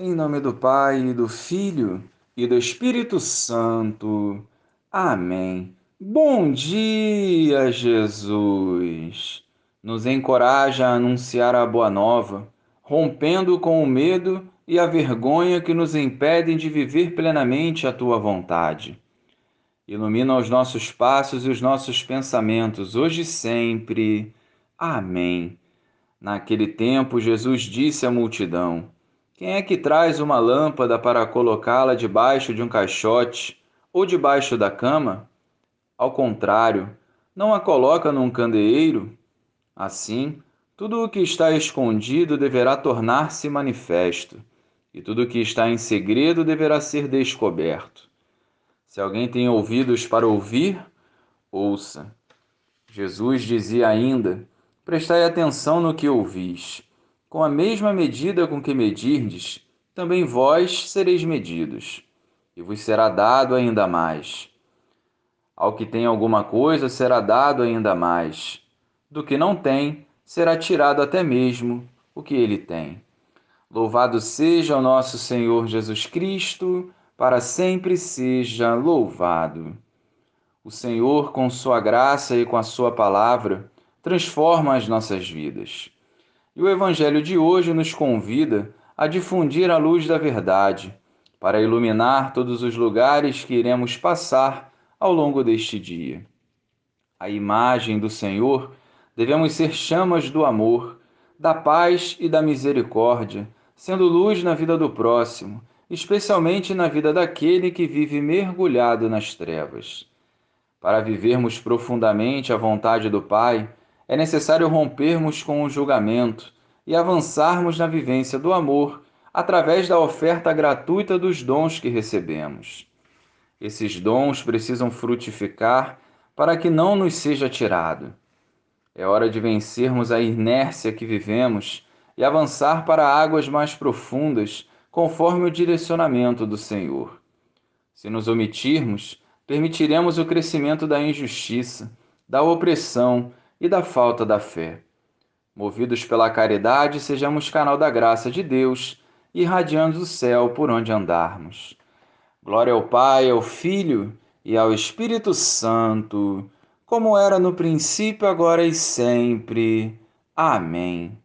Em nome do Pai, do Filho e do Espírito Santo. Amém. Bom dia, Jesus! Nos encoraja a anunciar a boa nova, rompendo com o medo e a vergonha que nos impedem de viver plenamente a tua vontade. Ilumina os nossos passos e os nossos pensamentos, hoje e sempre. Amém. Naquele tempo, Jesus disse à multidão: quem é que traz uma lâmpada para colocá-la debaixo de um caixote ou debaixo da cama? Ao contrário, não a coloca num candeeiro? Assim, tudo o que está escondido deverá tornar-se manifesto, e tudo o que está em segredo deverá ser descoberto. Se alguém tem ouvidos para ouvir, ouça. Jesus dizia ainda: Prestai atenção no que ouvis com a mesma medida com que medirdes, também vós sereis medidos, e vos será dado ainda mais. Ao que tem alguma coisa será dado ainda mais. Do que não tem, será tirado até mesmo o que ele tem. Louvado seja o nosso Senhor Jesus Cristo, para sempre seja louvado. O Senhor, com Sua graça e com a Sua palavra, transforma as nossas vidas. E o Evangelho de hoje nos convida a difundir a luz da verdade, para iluminar todos os lugares que iremos passar ao longo deste dia. A imagem do Senhor devemos ser chamas do amor, da paz e da misericórdia, sendo luz na vida do próximo, especialmente na vida daquele que vive mergulhado nas trevas. Para vivermos profundamente a vontade do Pai, é necessário rompermos com o julgamento e avançarmos na vivência do amor através da oferta gratuita dos dons que recebemos. Esses dons precisam frutificar para que não nos seja tirado. É hora de vencermos a inércia que vivemos e avançar para águas mais profundas, conforme o direcionamento do Senhor. Se nos omitirmos, permitiremos o crescimento da injustiça, da opressão e da falta da fé. Movidos pela caridade, sejamos canal da graça de Deus, irradiando o céu por onde andarmos. Glória ao Pai, ao Filho e ao Espírito Santo, como era no princípio, agora e sempre. Amém.